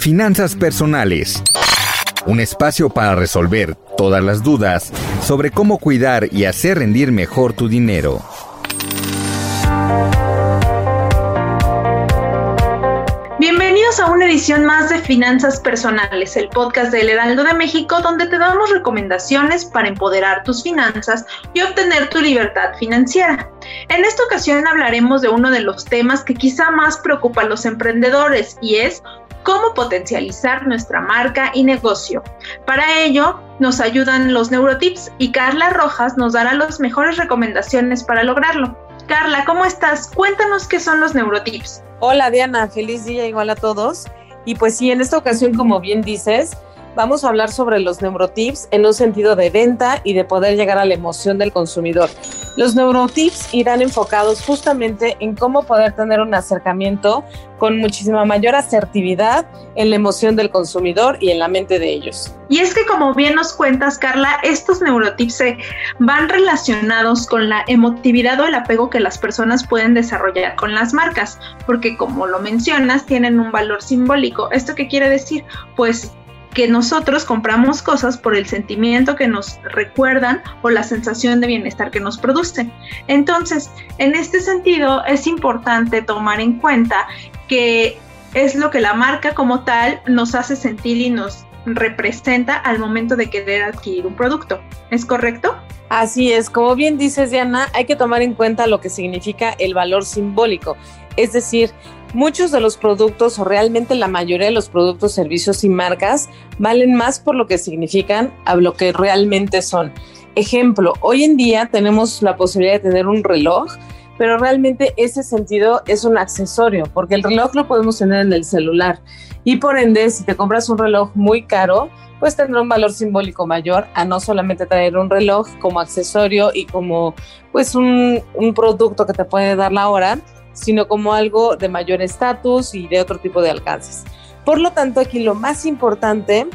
Finanzas personales. Un espacio para resolver todas las dudas sobre cómo cuidar y hacer rendir mejor tu dinero. Bienvenidos a una edición más de Finanzas Personales, el podcast del Heraldo de México, donde te damos recomendaciones para empoderar tus finanzas y obtener tu libertad financiera. En esta ocasión hablaremos de uno de los temas que quizá más preocupa a los emprendedores y es cómo potencializar nuestra marca y negocio. Para ello, nos ayudan los neurotips y Carla Rojas nos dará las mejores recomendaciones para lograrlo. Carla, ¿cómo estás? Cuéntanos qué son los neurotips. Hola Diana, feliz día igual a todos. Y pues sí, en esta ocasión, como bien dices, vamos a hablar sobre los neurotips en un sentido de venta y de poder llegar a la emoción del consumidor. Los neurotips irán enfocados justamente en cómo poder tener un acercamiento con muchísima mayor asertividad en la emoción del consumidor y en la mente de ellos. Y es que como bien nos cuentas, Carla, estos neurotips se van relacionados con la emotividad o el apego que las personas pueden desarrollar con las marcas, porque como lo mencionas, tienen un valor simbólico. ¿Esto qué quiere decir? Pues que nosotros compramos cosas por el sentimiento que nos recuerdan o la sensación de bienestar que nos producen. Entonces, en este sentido, es importante tomar en cuenta que es lo que la marca como tal nos hace sentir y nos representa al momento de querer adquirir un producto. ¿Es correcto? Así es, como bien dices Diana, hay que tomar en cuenta lo que significa el valor simbólico, es decir, muchos de los productos o realmente la mayoría de los productos, servicios y marcas valen más por lo que significan a lo que realmente son. Ejemplo, hoy en día tenemos la posibilidad de tener un reloj, pero realmente ese sentido es un accesorio, porque el reloj lo podemos tener en el celular y por ende, si te compras un reloj muy caro, pues tendrá un valor simbólico mayor a no solamente traer un reloj como accesorio y como pues un, un producto que te puede dar la hora, sino como algo de mayor estatus y de otro tipo de alcances. Por lo tanto, aquí lo más importante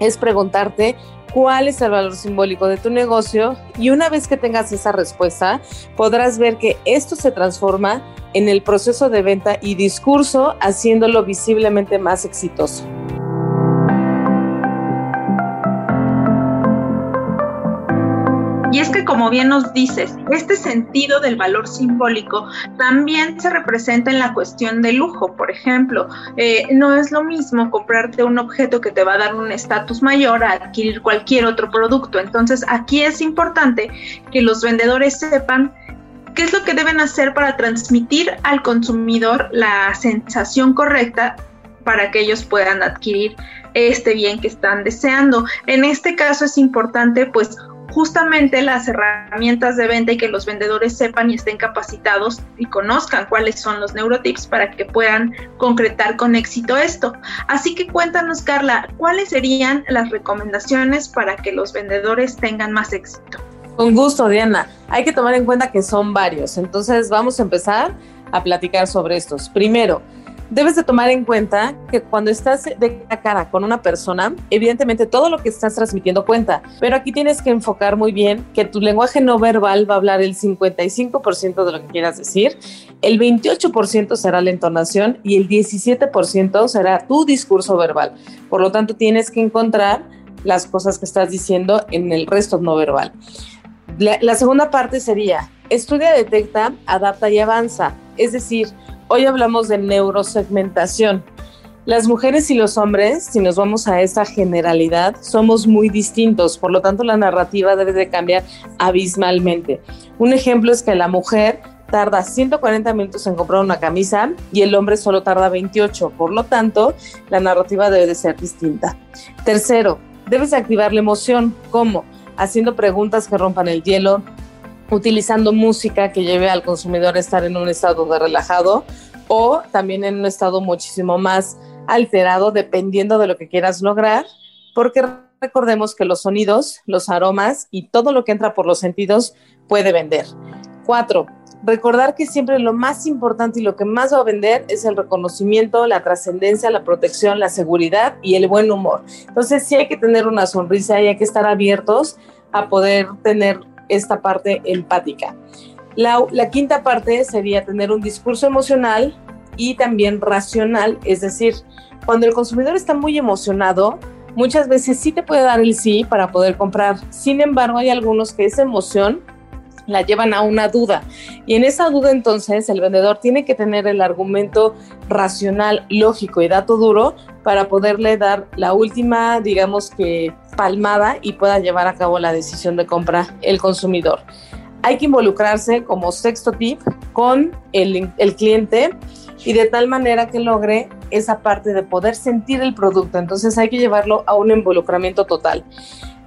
es preguntarte cuál es el valor simbólico de tu negocio y una vez que tengas esa respuesta, podrás ver que esto se transforma en el proceso de venta y discurso, haciéndolo visiblemente más exitoso. Y es que, como bien nos dices, este sentido del valor simbólico también se representa en la cuestión de lujo. Por ejemplo, eh, no es lo mismo comprarte un objeto que te va a dar un estatus mayor a adquirir cualquier otro producto. Entonces, aquí es importante que los vendedores sepan qué es lo que deben hacer para transmitir al consumidor la sensación correcta para que ellos puedan adquirir este bien que están deseando. En este caso es importante pues justamente las herramientas de venta y que los vendedores sepan y estén capacitados y conozcan cuáles son los neurotips para que puedan concretar con éxito esto. Así que cuéntanos, Carla, ¿cuáles serían las recomendaciones para que los vendedores tengan más éxito? Con gusto, Diana. Hay que tomar en cuenta que son varios. Entonces vamos a empezar a platicar sobre estos. Primero, debes de tomar en cuenta que cuando estás de cara a cara con una persona, evidentemente todo lo que estás transmitiendo cuenta, pero aquí tienes que enfocar muy bien que tu lenguaje no verbal va a hablar el 55% de lo que quieras decir, el 28% será la entonación y el 17% será tu discurso verbal. Por lo tanto, tienes que encontrar las cosas que estás diciendo en el resto no verbal. La, la segunda parte sería, estudia, detecta, adapta y avanza. Es decir, Hoy hablamos de neurosegmentación. Las mujeres y los hombres, si nos vamos a esta generalidad, somos muy distintos, por lo tanto la narrativa debe de cambiar abismalmente. Un ejemplo es que la mujer tarda 140 minutos en comprar una camisa y el hombre solo tarda 28, por lo tanto la narrativa debe de ser distinta. Tercero, debes activar la emoción, ¿cómo? Haciendo preguntas que rompan el hielo, utilizando música que lleve al consumidor a estar en un estado de relajado o también en un estado muchísimo más alterado dependiendo de lo que quieras lograr, porque recordemos que los sonidos, los aromas y todo lo que entra por los sentidos puede vender. Cuatro, recordar que siempre lo más importante y lo que más va a vender es el reconocimiento, la trascendencia, la protección, la seguridad y el buen humor. Entonces sí hay que tener una sonrisa y hay que estar abiertos a poder tener esta parte empática. La, la quinta parte sería tener un discurso emocional y también racional, es decir, cuando el consumidor está muy emocionado, muchas veces sí te puede dar el sí para poder comprar. Sin embargo, hay algunos que esa emoción la llevan a una duda. Y en esa duda entonces el vendedor tiene que tener el argumento racional, lógico y dato duro para poderle dar la última, digamos que, palmada y pueda llevar a cabo la decisión de compra el consumidor. Hay que involucrarse como sexto tip con el, el cliente y de tal manera que logre esa parte de poder sentir el producto. Entonces hay que llevarlo a un involucramiento total.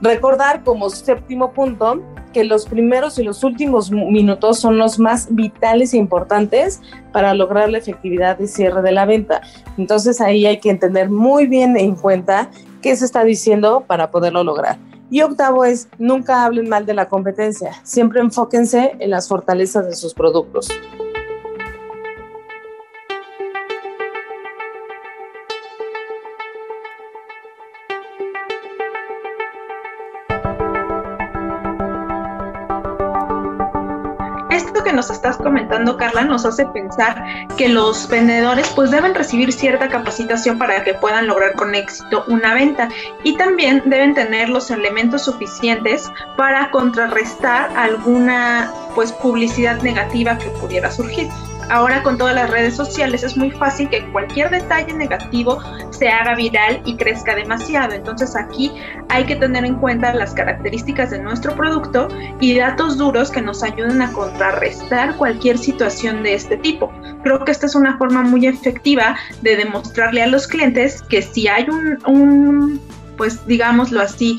Recordar como séptimo punto que los primeros y los últimos minutos son los más vitales e importantes para lograr la efectividad de cierre de la venta. Entonces ahí hay que tener muy bien en cuenta qué se está diciendo para poderlo lograr. Y octavo es, nunca hablen mal de la competencia, siempre enfóquense en las fortalezas de sus productos. Nos estás comentando, Carla, nos hace pensar que los vendedores pues deben recibir cierta capacitación para que puedan lograr con éxito una venta. Y también deben tener los elementos suficientes para contrarrestar alguna pues publicidad negativa que pudiera surgir ahora con todas las redes sociales es muy fácil que cualquier detalle negativo se haga viral y crezca demasiado. Entonces aquí hay que tener en cuenta las características de nuestro producto y datos duros que nos ayuden a contrarrestar cualquier situación de este tipo. Creo que esta es una forma muy efectiva de demostrarle a los clientes que si hay un, un pues digámoslo así,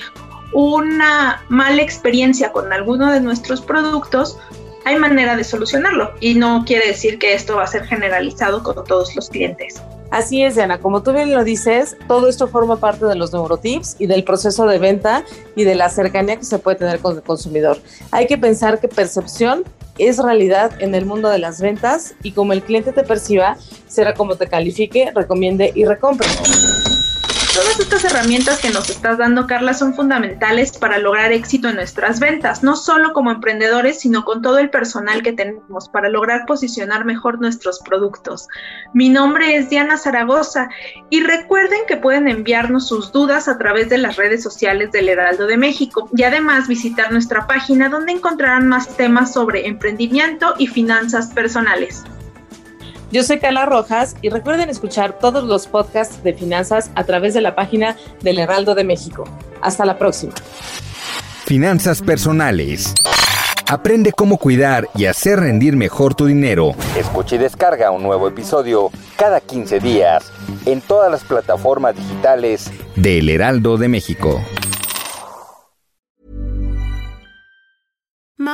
una mala experiencia con alguno de nuestros productos, hay manera de solucionarlo y no quiere decir que esto va a ser generalizado con todos los clientes. Así es, Diana. Como tú bien lo dices, todo esto forma parte de los neurotips y del proceso de venta y de la cercanía que se puede tener con el consumidor. Hay que pensar que percepción es realidad en el mundo de las ventas y como el cliente te perciba, será como te califique, recomiende y recompre. Todas estas herramientas que nos estás dando, Carla, son fundamentales para lograr éxito en nuestras ventas, no solo como emprendedores, sino con todo el personal que tenemos para lograr posicionar mejor nuestros productos. Mi nombre es Diana Zaragoza y recuerden que pueden enviarnos sus dudas a través de las redes sociales del Heraldo de México y además visitar nuestra página donde encontrarán más temas sobre emprendimiento y finanzas personales. Yo soy Carla Rojas y recuerden escuchar todos los podcasts de finanzas a través de la página del Heraldo de México. Hasta la próxima. Finanzas personales. Aprende cómo cuidar y hacer rendir mejor tu dinero. Escucha y descarga un nuevo episodio cada 15 días en todas las plataformas digitales del Heraldo de México.